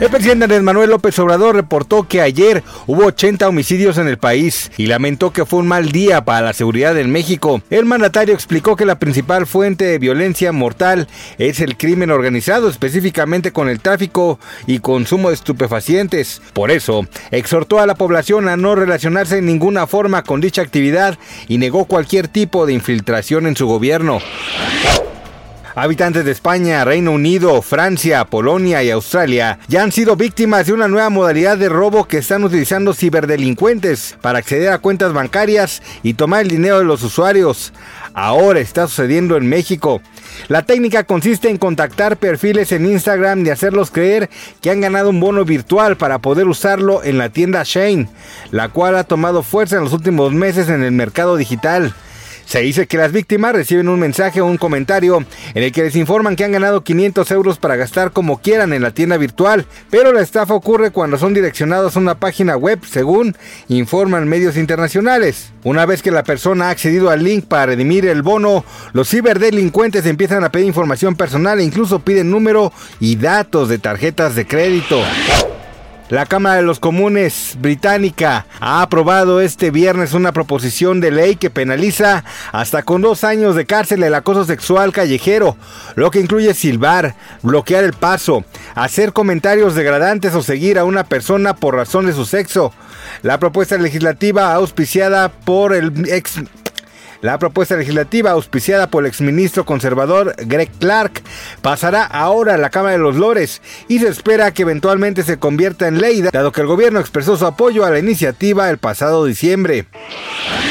El presidente Andrés Manuel López Obrador reportó que ayer hubo 80 homicidios en el país y lamentó que fue un mal día para la seguridad en México. El mandatario explicó que la principal fuente de violencia mortal es el crimen organizado, específicamente con el tráfico y consumo de estupefacientes. Por eso, exhortó a la población a no relacionarse en ninguna forma con dicha actividad y negó cualquier tipo de infiltración en su gobierno. Habitantes de España, Reino Unido, Francia, Polonia y Australia ya han sido víctimas de una nueva modalidad de robo que están utilizando ciberdelincuentes para acceder a cuentas bancarias y tomar el dinero de los usuarios. Ahora está sucediendo en México. La técnica consiste en contactar perfiles en Instagram y hacerlos creer que han ganado un bono virtual para poder usarlo en la tienda Shane, la cual ha tomado fuerza en los últimos meses en el mercado digital. Se dice que las víctimas reciben un mensaje o un comentario en el que les informan que han ganado 500 euros para gastar como quieran en la tienda virtual, pero la estafa ocurre cuando son direccionados a una página web, según informan medios internacionales. Una vez que la persona ha accedido al link para redimir el bono, los ciberdelincuentes empiezan a pedir información personal e incluso piden número y datos de tarjetas de crédito. La Cámara de los Comunes británica ha aprobado este viernes una proposición de ley que penaliza hasta con dos años de cárcel el acoso sexual callejero, lo que incluye silbar, bloquear el paso, hacer comentarios degradantes o seguir a una persona por razón de su sexo. La propuesta legislativa auspiciada por el ex la propuesta legislativa auspiciada por el exministro conservador Greg Clark pasará ahora a la Cámara de los Lores y se espera que eventualmente se convierta en ley, dado que el gobierno expresó su apoyo a la iniciativa el pasado diciembre.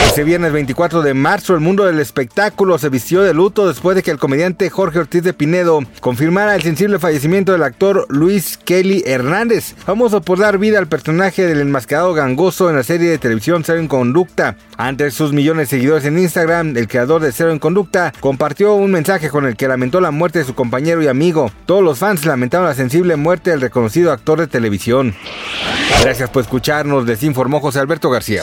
Este viernes 24 de marzo, el mundo del espectáculo se vistió de luto después de que el comediante Jorge Ortiz de Pinedo confirmara el sensible fallecimiento del actor Luis Kelly Hernández, famoso por dar vida al personaje del enmascarado gangoso en la serie de televisión Cero en Conducta. Ante sus millones de seguidores en Instagram, el creador de Cero en Conducta compartió un mensaje con el que lamentó la muerte de su compañero y amigo. Todos los fans lamentaron la sensible muerte del reconocido actor de televisión. Gracias por escucharnos, les informó José Alberto García.